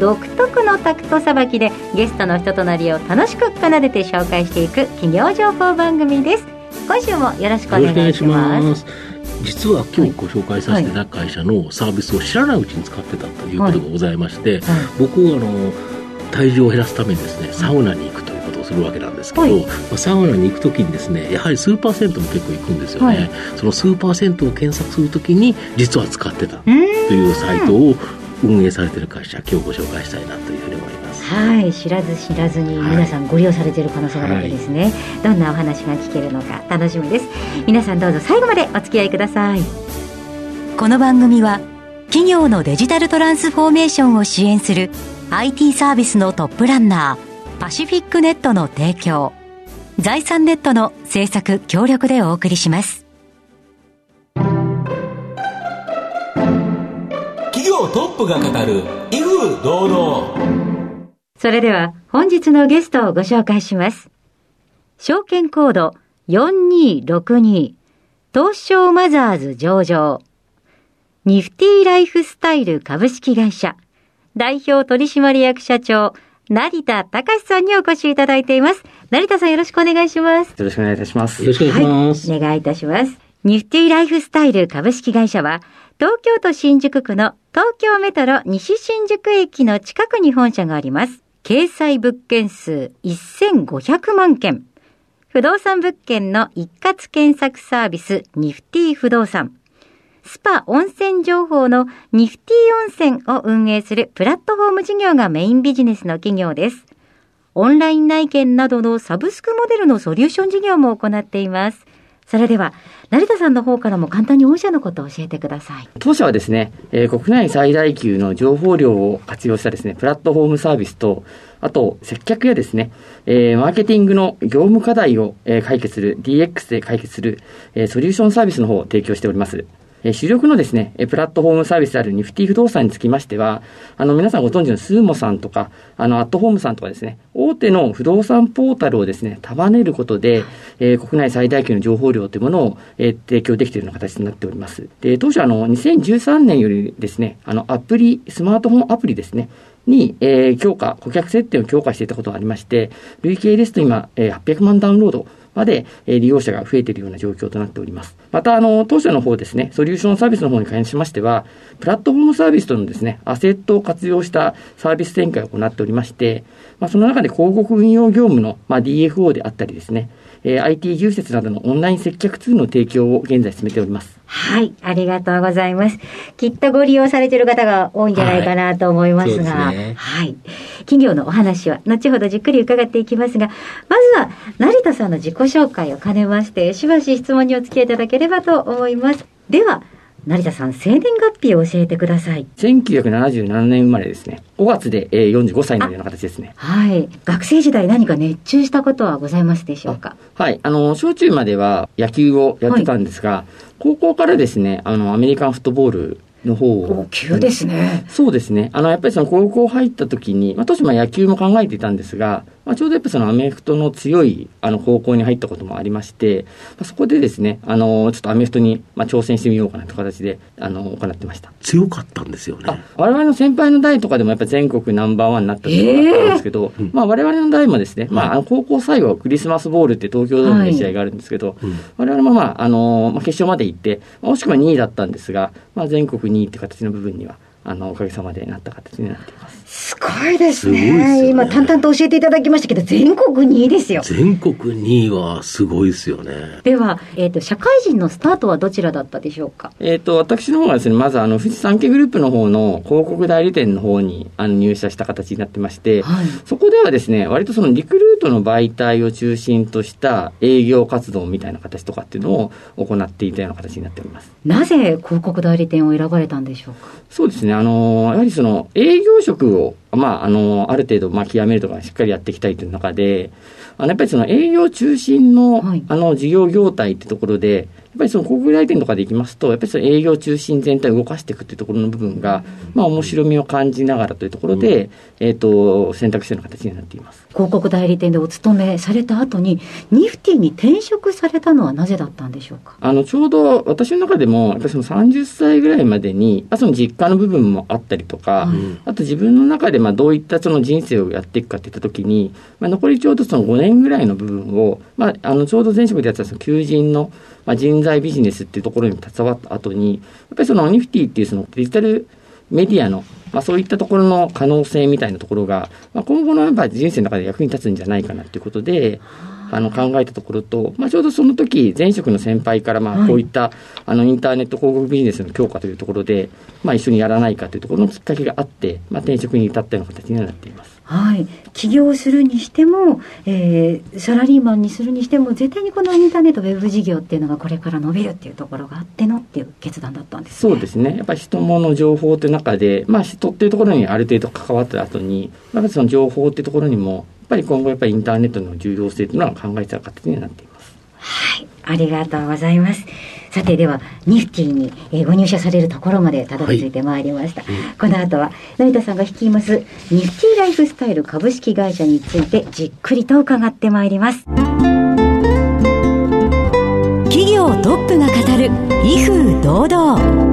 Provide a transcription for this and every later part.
独特のタクトさばきでゲストの人となりを楽しく奏でて紹介していく企業情報番組です。今週もよろしくお願いします。実は今日ご紹介させていただく会社のサービスを知らないうちに使ってたということがございまして、はい。はい、僕はあの体重を減らすためにですねサウナに行くということをするわけなんですけど、はい、まあ、サウナに行く時にですねやはりスーパー銭湯も結構行くんですよね、そのスーパー銭湯を検索する時に実は使ってたというサイトを運営されてる会社今日ご紹介したいなというふうに思います。はい知らず知らずに皆さんご利用されている可能性があるわけですね、はい、どんなお話が聞けるのか楽しみです。皆さんどうぞ最後までお付き合いください。この番組は企業のデジタルトランスフォーメーションを支援する IT サービスのトップランナーパシフィックネットの提供財産ネットの制作協力でお送りします業トップが語る威風堂々それでは本日のゲストをご紹介します証券コード4262東証マザーズ上場ニフティライフスタイル株式会社代表取締役社長成田隆さんにお越しいただいています。成田さんよろしくお願いします。よろしくお願いいたします。よろしくお願いします。はい、お願いいたします。ニフティライフスタイル株式会社は、東京都新宿区の東京メトロ西新宿駅の近くに本社があります。掲載物件数1500万件。不動産物件の一括検索サービスニフティ不動産。スパ温泉情報のニフティ温泉を運営するプラットフォーム事業がメインビジネスの企業です。オンライン内見などのサブスクモデルのソリューション事業も行っています。それでは、成田さんの方からも簡単に御社のことを教えてください。当社はですね、えー、国内最大級の情報量を活用したですね、プラットフォームサービスと、あと、接客やですね、えー、マーケティングの業務課題を、えー、解決する、DX で解決する、えー、ソリューションサービスの方を提供しております。え主力のですね、プラットフォームサービスであるニフティ不動産につきましては、あの、皆さんご存知のスーモさんとか、あの、アットホームさんとかですね、大手の不動産ポータルをですね、束ねることで、えー、国内最大級の情報量というものを、えー、提供できているような形になっております。で、当初あの、2013年よりですね、あの、アプリ、スマートフォンアプリですね、に、えー、強化、顧客設定を強化していたことがありまして、累計ですと今、えー、800万ダウンロードまで、え利用者が増えているような状況となっております。また、あの、当社の方ですね、ソリューションサービスの方に関しましては、プラットフォームサービスとのですね、アセットを活用したサービス展開を行っておりまして、まあ、その中で広告運用業務の、まあ、DFO であったりですね、えー、IT 技術などのオンライン接客ツールの提供を現在進めております。はい、ありがとうございます。きっとご利用されている方が多いんじゃないかなと思いますが、はい、ねはい、企業のお話は後ほどじっくり伺っていきますが、まずは成田さんの自己紹介を兼ねまして、しばし質問にお付き合いいただければと思います。では、成田さん、生年月日を教えてください。1977年生まれですね。5月で、えー、45歳のような形ですね。はい。学生時代何か熱中したことはございますでしょうか？はい。あの、小中までは野球をやってたんですが、はい、高校からですね、あの、アメリカンフットボールの方を。急ですね。そうですね。あの、やっぱりその高校入った時に、まあ、当時まあ野球も考えていたんですが、まあ、ちょうどやっぱそのアメフトの強いあの高校に入ったこともありまして、まあ、そこでですね、あの、ちょっとアメフトにまあ挑戦してみようかなという形で、あの、行ってました。強かったんですよね。我々の先輩の代とかでもやっぱり全国ナンバーワンになったところがあったんですけど、えー、まあ我々の代もですね、まあ、あの高校最後はクリスマスボールって東京ドームで試合があるんですけど、はい、我々もまあ、あの、まあ、決勝まで行って、惜しくは2位だったんですが、まあ全国2位って形の部分には、あの、おかげさまでなった形になっています。すごいですね。すね今、淡々と教えていただきましたけど、全国2位ですよ。全国2位はすごいですよね。では、えっ、ー、と、社会人のスタートはどちらだったでしょうか？えっ、と、私の方はですね、まず、あの、富士山系グループの方の広告代理店の方にあの入社した形になってまして、はい、そこではですね、割とそのリクルートの媒体を中心とした営業活動みたいな形とかっていうのを行っていたような形になっております。なぜ広告代理店を選ばれたんでしょうか？そうですね、あの、やはりその営業職をまあ、あの、ある程度、まあ、極めるとかしっかりやっていきたいという中で、あの、やっぱりその営業中心の、はいあの、事業業態ってところで、やっぱりその広告代理店とかでいきますと、やっぱりその営業中心全体を動かしていくっていうところの部分が、まあ、面白みを感じながらというところで、えっ、と、選択肢の形になっています。広告代理店でお勤めされた後に、ニフティに転職されたのはなぜだったんでしょうか？あの、ちょうど私の中でも、やっぱりその30歳ぐらいまでに、まあ、その実家の部分もあったりとか、はいあと自分の中でまあどういったその人生をやっていくかっていったときに、まあ、残りちょうどその5年ぐらいの部分を、まあ、あの、ちょうど前職でやったその求人の、まあ、人材ビジネスっていうところに携わった後に、やっぱりそのニフティっていうそのデジタルメディアの、まあ、そういったところの可能性みたいなところが、まあ、今後のやっぱ人生の中で役に立つんじゃないかなっていうことで、あの考えたところと、まあ、ちょうどその時前職の先輩からまはいあこういった、あのインターネット広告ビジネスの強化というところで、まあ、一緒にやらないかというところのきっかけがあって、まあ、転職に至ったような形にはなっています。はい。起業するにしても、えーサラリーマンにするにしても、絶対にこのインターネットウェブ事業っていうのがこれから伸びるっていうところがあってのっていう決断だったんですね。そうですね。やっぱり人物情報という中で、まあ人っていうところにある程度関わった後に、やっぱりその情報っていうところにも、ぱり今後やっぱりインターネットの重要性というのは考えた形になっています。はい。ありがとうございます。さてでは、ニフティに、えーご入社されるところまでたどり着いてまいりました。この後は、成田さんが率います、ニフティライフスタイル株式会社についてじっくりと伺ってまいります。企業トップが語る威風堂々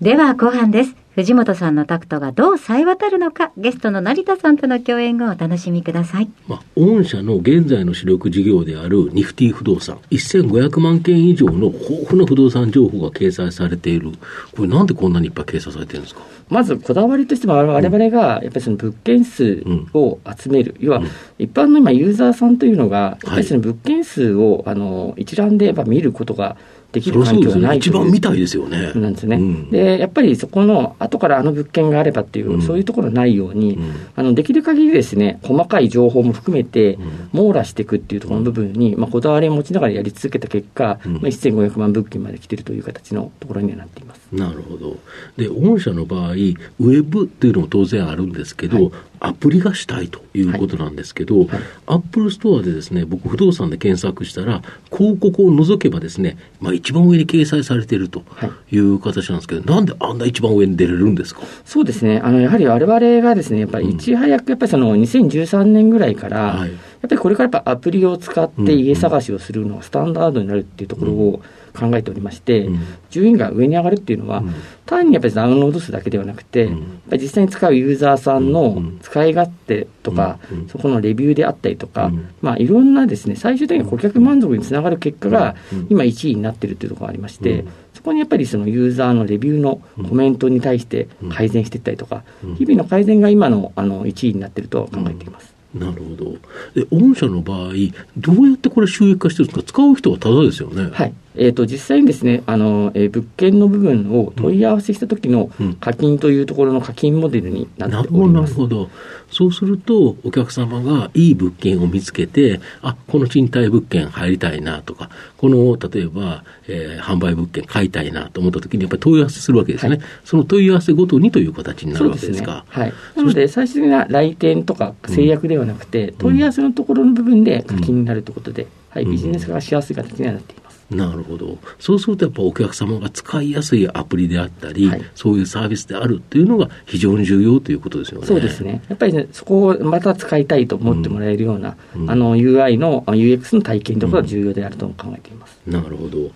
では後半です。藤本さんのタクトがどう冴え渡るのか、ゲストの成田さんとの共演をお楽しみください。まあ、御社の現在の主力事業であるニフティ不動産、1500万件以上の豊富な不動産情報が掲載されている。これなんでこんなにいっぱい掲載されてるんですか？まずこだわりとしても我々がやっぱりその物件数を集める、要は一般の今ユーザーさんというのがやっぱりその物件数をあの一覧でやっぱ見ることができる環境がないという番見たいですよね。なんですね、うん。でやっぱりそこの後からあの物件があればっていう、うん。そういうところないように、うん。あのできる限りですね細かい情報も含めてん。網羅していくっていうところの部分に、まあ、こだわりを持ちながらやり続けた結果、うん。まあ、1500万物件まで来てるという形のところにはなっています。なるほど。で、御社の場合、ウェブっていうのも当然あるんですけど、はい。アプリが主体ということなんですけど、はい。アップルストアでですね、僕不動産で検索したら、広告を除けばですね、まあ一番上に掲載されているとい。う形なんですけど、なんであんな一番上に出れるんですか？そうですね。あの、やはり我々がですね、やっぱりいち早く、やっぱりその2013年ぐらいから、はい。やっぱりこれからやっぱアプリを使って家探しをするのがスタンダードになるっていうところを考えておりまして、うん。順位が上に上がるっていうのは、うん。単にやっぱりダウンロード数だけではなくて、うん。やっぱり実際に使うユーザーさんうのん。使い勝手とか、そこのレビューであったりとか、うん。まあいろんなですね、最終的に顧客満足につながる結果がうん。今1位になってるっていうところがありまして、うん。そこにやっぱりそのユーザーのレビューのコメントに対して改善していったりとか、うん。日々の改善が今のあの1位になってると考えています。なるほど。で、御社の場合、どうやってこれ収益化してるんですか？使う人はただですよね。はい。えっ、と、実際にですね、あの、えー物件の部分を問い合わせした時のうん課金というところの課金モデルになってなるほど、なおります。るほど。そうすると、お客様がいい物件を見つけて、あ、この賃貸物件入りたいなとか、この、例えば、えー販売物件買いたいなと思った時に、やっぱり問い合わせするわけですよね。はいその問い合わせごとにという形になるわけですか。はい。なので、最終的な来店とか制約ではなくて、問い合わせのところの部分で課金になるということで、はい、ビジネス化がしやすい形にはなっています。なるほど。そうするとやっぱお客様が使いやすいアプリであったり、はいそういうサービスであるっていうのが非常に重要ということですよね。そうですね。やっぱりね、そこをまた使いたいと思ってもらえるような、うんあの、UI の、あ UX の体験ということが重要であると考えています。なるほど。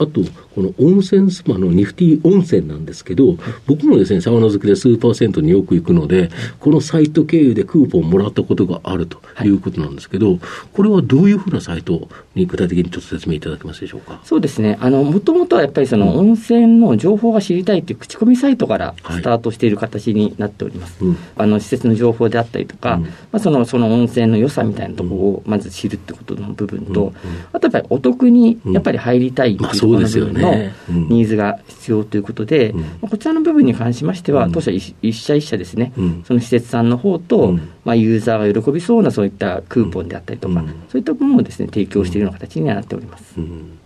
あと、この温泉スパのニフティ温泉なんですけど、僕もですね、サウナ好きで数パーセントによく行くので、このサイト経由でクーポンをもらったことがあるとい。うことなんですけど、これはどういうふうなサイトに具体的にちょっと説明いただけますでしょうか？そうですね。あの、もともとはやっぱりその温泉の情報が知りたいという口コミサイトからスタートしている形になっております。うん。あの、施設の情報であったりとか、うん。まあ、その、その温泉の良さみたいなところをまず知るってことの部分と、うん。あとやっぱりお得にやっぱり入りたいっていうところの部分まあそうですよのニーズが必要ということで、こちらの部分に関しましては、うん。当社一一社一社ですね、うん。その施設さんの方と、うん。まあ、ユーザーが喜びそうなそういったクーポンであったりとか、うん。そういったものをですね、提供しているような形にはなっております。うん。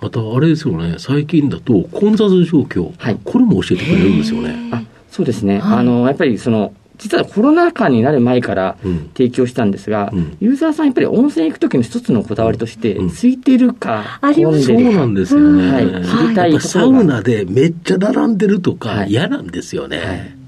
また、あれですよね、最近だと混雑状況、はい。これも教えてくれるんですよね。あそうですね、はい。あのやっぱりその実はコロナ禍になる前からうん。提供したんですが、うん。ユーザーさん、やっぱり温泉行くときの一つのこだわりとして、うん。空いてるか、混んでるか。そうなんですよね。はい。やっ知りたいサウナでめっちゃ並んでるとかはい。嫌なんですよね。はい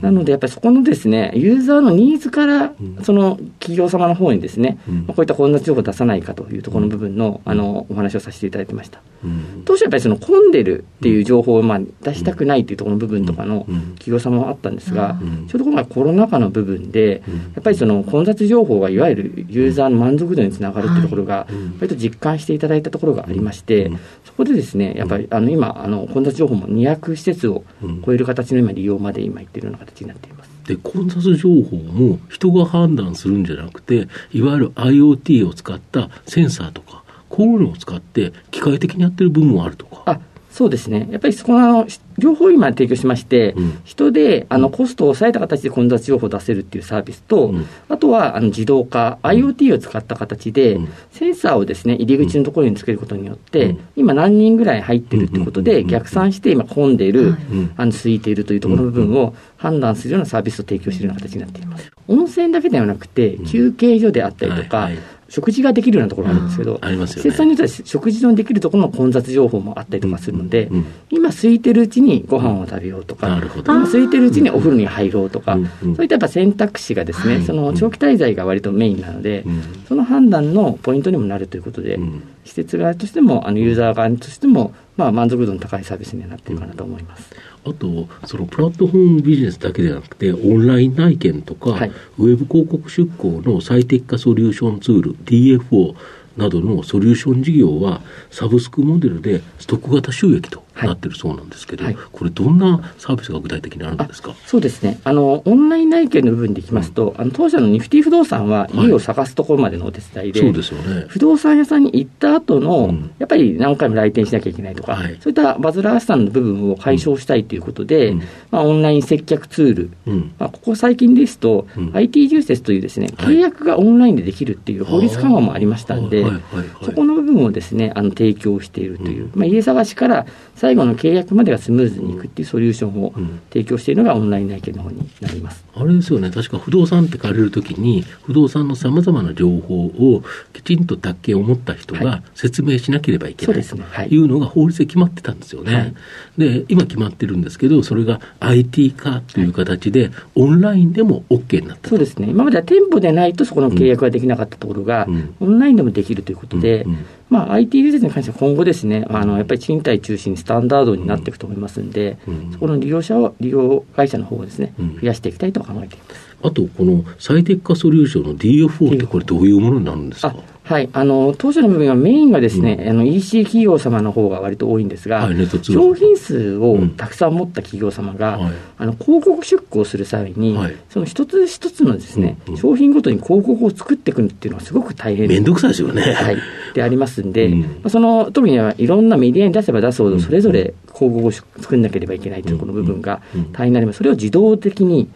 なので、やっぱりそこのですね、ユーザーのニーズからうん、その企業様の方にですね、うん。まあこういった混雑情報を出さないかというところの部分の、あの、お話をさせていただいてました。うん。当初やっぱりその混んでるっていう情報をまあ出したくないっていうところの部分とかのうん。企業様もあったんですがうん、ちょうど今回コロナ禍の部分でうん、やっぱりその混雑情報がいわゆるユーザーの満足度につながるっていうところがうん、割と実感していただいたところがありましてうん、そこでですね、やっぱりあの今、あの混雑情報も200施設を超える形の今利用まで今いっているな形になっています。で混雑情報も人が判断するんじゃなくていわゆる IoT を使ったセンサーとかこういうのを使って機械的にやってる部分もあるとか。あそうですね、やっぱりそこのあのし両方今提供しまして、うん。人であのコストを抑えた形で混雑情報を出せるっていうサービスと、うん。あとはあの自動化、IoT を使った形で、うん。センサーをですね入り口のところにつけることによって、うん。今、何人ぐらい入ってるということで、うん。逆算して今、混んでい。る、あの空いているというところの部分を判断するようなサービスを提供しているような形になっています。温泉だけではなくて、休憩所であったりとか、はいはい食事ができるようなところがあるんですけど、ありますよね。施設さんによっては食事のできるところの混雑情報もあったりとかするので、うんうん。今空いてるうちにご飯を食べようとか、なるほど。今空いてるうちにお風呂に入ろうとか、うんうん。そういったやっぱ選択肢がですね、その長期滞在が割とメインなので、うん。その判断のポイントにもなるということで、うん。施設側としても、あのユーザー側としても、まあ、満足度の高いサービスにはなっているかなと思います。あと、そのプラットフォームビジネスだけではなくて、オンライン内見とか、はいウェブ広告出稿の最適化ソリューションツール、DFO などのソリューション事業は、サブスクモデルでストック型収益となってるそうなんですけど、はい。これ、どんなサービスが具体的にあるんですか？そうですね。あの、オンライン内見の部分でいきますと、あの、当社のニフティ不動産は家を探すところまでのお手伝いで、そうですよね。不動産屋さんに行った後の、うん。やっぱり何回も来店しなきゃいけないとか、はい。そういったバズラースさんの部分を解消したいということで、うん。まあ、オンライン接客ツール、うん。まあ、ここ最近ですと、うん。IT 重説というですね、はい。契約がオンラインでできるっていう法律緩和もありましたんで、はい。はい。はい。はい。そこの部分をですね、あの提供しているという、うん。まあ、家探しから最後の契約までがスムーズにいくっていうソリューションをうん。提供しているのがオンライン内見の方になります。あれですよね、確か不動産って借りるときに、不動産のさまざまな情報をきちんと宅建を持った人はが説明しなければいけないとそうですね。はい。いうのが法律で決まってたんですよね。はい。で、今決まってるんですけど、それが IT 化という形で、オンラインでも OK になったと。そうですね、今までは店舗でないとそこの契約ができなかったところが、うん。オンラインでもできるということで、うんうん。まあ、IT 技術に関しては今後ですね、あのやっぱり賃貸中心にスタンダードになっていくと思いますんで、うん。そこの利用者を、利用会社の方をですね、うん。増やしていきたいと考えています。あと、この最適化ソリューションの DFO ってこれどういうものになるんですか？あはい、あの当社の部分はメインがですね、あの EC 企業様の方が割と多いんですが、はい商品数をたくさん持った企業様が、はい。あの広告出稿する際に、はい。その一つ一つのですね、うんうん。商品ごとに広告を作っていくっていうのはすごく大変めんどくさいですよね。はい、でありますんで、うん。まあその特にはいろんなメディアに出せば出すほど、うん。それぞれ広告を作んなければいけないというこの部分が大変になります。それを自動的に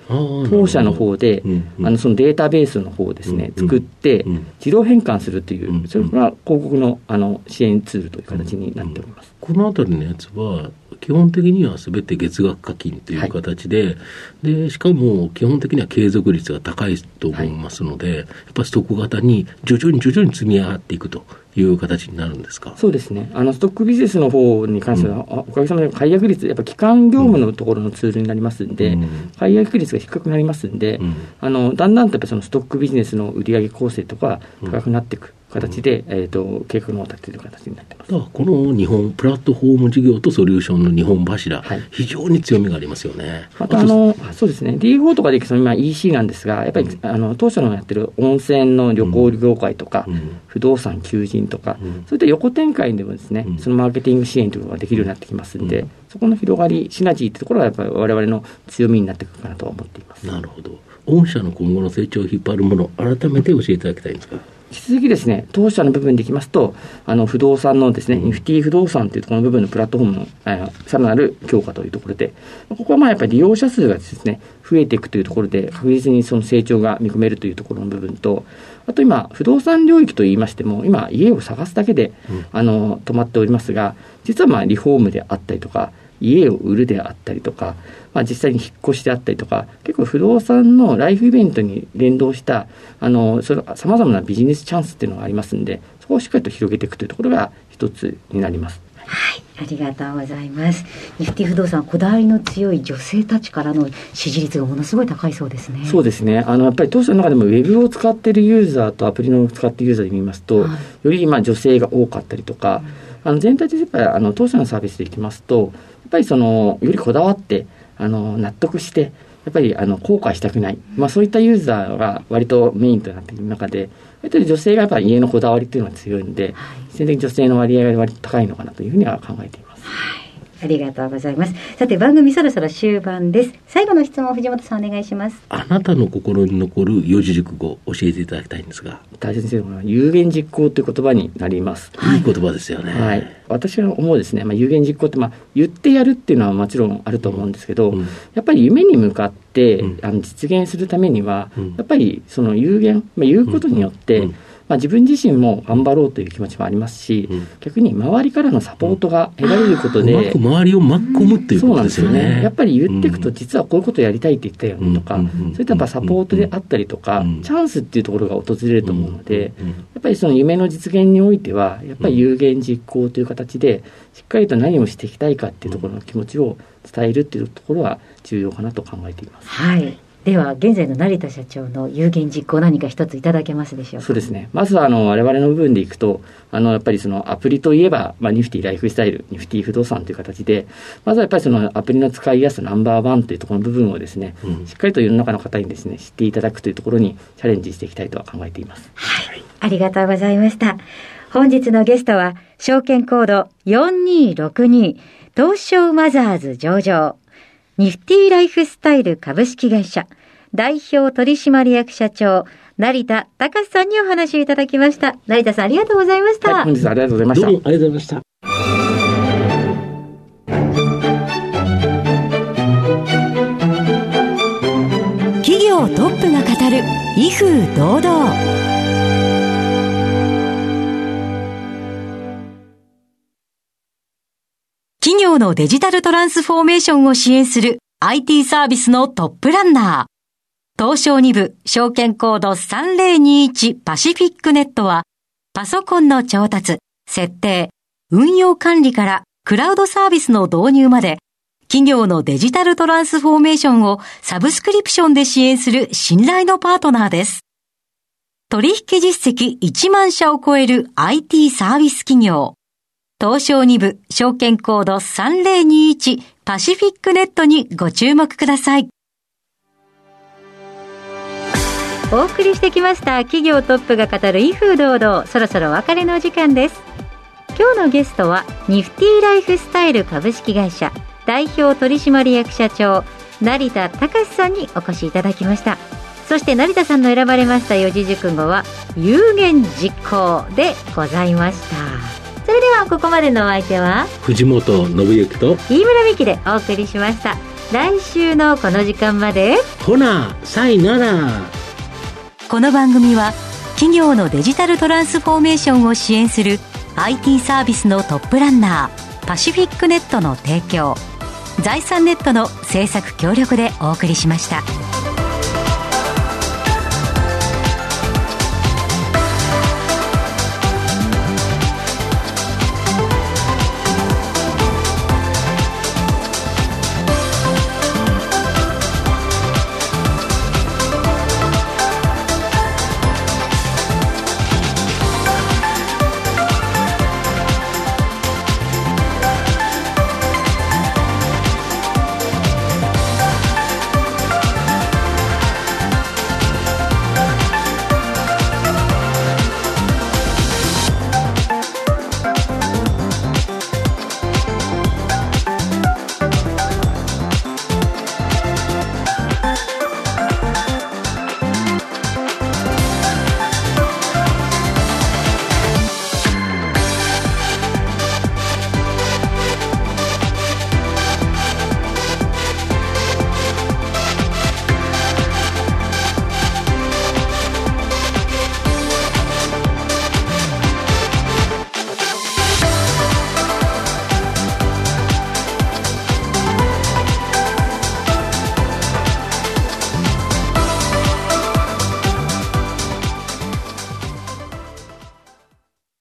当社の方で、あのそのデータベースの方をですね、作ってうん、自動変換するという、うんそれが広告のあの支援ツールという形になっております。このあたりのやつは、基本的にはすべて月額課金という形で、で、しかも基本的には継続率が高いと思いますので、やっぱストック型に徐々に徐々に積み上がっていくという形になるんですか？そうですね。あの、ストックビジネスの方に関しては、あおかげさまで解約率、やっぱ基幹業務のところのツールになりますんで、うん解約率が低くなりますんで、うんあの、だんだんとやっぱそのストックビジネスの売上構成とか高くなっていく形で、えっ、と、計画のを立てている形になってます。この日本、プラットフォーム事業とソリューションの日本柱、はい非常に強みがありますよね。またあの、そうですね、D4 とかでその今 EC なんですが、やっぱり、あの当社のやってる温泉の旅行業界とか、うん不動産求人とか、うんそういった横展開でもですね、うんそのマーケティング支援というのができるようになってきますんで、うんそこの広がり、シナジーというところがやっぱり我々の強みになってくるかなとは思っています。なるほど。御社の今後の成長を引っ張るもの、改めて教えていただきたいんですか。引き続きですね、当社の部分でいきますと、あの不動産のですね、うんニフティ不動産というところの部分のプラットフォームのあのさらなる強化というところで、ここはまあやっぱり利用者数がですね、増えていくというところで、確実にその成長が見込めるというところの部分と、あと今、不動産領域といいましても、今、家を探すだけで、うん。あの止まっておりますが、実はまあリフォームであったりとか、家を売るであったりとか、まあ、実際に引っ越しであったりとか、結構不動産のライフイベントに連動した、あの、そさまざまなビジネスチャンスっていうのがありますんで、そこをしっかりと広げていくというところが一つになります。はい、ありがとうございます。ニフティ不動産、こだわりの強い女性たちからの支持率がものすごい高いそうですね。そうですね。あの、やっぱり当社の中でもウェブを使っているユーザーとアプリの使っているユーザーで見ますと、はい、より今女性が多かったりとか、うん、あの全体でやっぱりあの当社のサービスでいきますと、やっぱりその、よりこだわって、あの、納得して、やっぱりあの後悔したくない、まあ、そういったユーザーが割とメインとなっている中で、やっぱり女性がやっぱり家のこだわりっていうのは強いんで、必然的に女性の割合が割と高いのかなというふうには考えています。はいありがとうございます。さて番組そろそろ終盤です。最後の質問藤本さんお願いします。あなたの心に残る四字熟語教えていただきたいんですが。大切なのは有言実行という言葉になります。いい言葉ですよね。はい。私は思うですね、まあ、有言実行って、まあ、言ってやるっていうのはもちろんあると思うんですけど、うん、やっぱり夢に向かって、うん、あの実現するためには、うん、やっぱりその有言、まあ、言うことによって、まあ、自分自身も頑張ろうという気持ちもありますし、うん、逆に周りからのサポートが得られることで、うまく周りを巻き込むっていうことですよね。ね。やっぱり言っていくと、実はこういうことやりたいって言ったよねとか、そういったやっぱサポートであったりとか、チャンスっていうところが訪れると思うので、やっぱりその夢の実現においては、やっぱり有言実行という形で、しっかりと何をしていきたいかっていうところの気持ちを伝えるっていうところは重要かなと考えています。はいでは現在の成田社長の有言実行何か一ついただけますでしょうか？そうですね。まずはあの我々の部分でいくとあのやっぱりそのアプリといえば、まあ、ニフティライフスタイルニフティ不動産という形でまずはやっぱりそのアプリの使いやすさナンバーワンというところの部分をですね、うん、しっかりと世の中の方にですね知っていただくというところにチャレンジしていきたいとは考えています。はい。ありがとうございました。本日のゲストは証券コード4262東証マザーズ上場ニフティライフスタイル株式会社代表取締役社長、成田隆さんにお話をいただきました。成田さんありがとうございました。はい、本日はありがとうございました。どうもありがとうございました。企業トップが語る威風堂々。業のデジタルトランスフォーメーションを支援する IT サービスのトップランナー。東証2部証券コード3021パシフィックネットは、パソコンの調達、設定、運用管理からクラウドサービスの導入まで、企業のデジタルトランスフォーメーションをサブスクリプションで支援する信頼のパートナーです。取引実績1万社を超える IT サービス企業。東証2部証券コード3021パシフィックネットにご注目ください。お送りしてきました企業トップが語る威風堂々。そろそろお別れの時間です。今日のゲストはニフティライフスタイル株式会社代表取締役社長成田隆さんにお越しいただきました。そして成田さんの選ばれました四字熟語は有言実行でございました。れではここまでのお相手は藤本信之と飯村美希でお送りしました。来週のこの時間まで。ほなさいなら。この番組は企業のデジタルトランスフォーメーションを支援する IT サービスのトップランナーパシフィックネットの提供財産ネットの制作協力でお送りしました。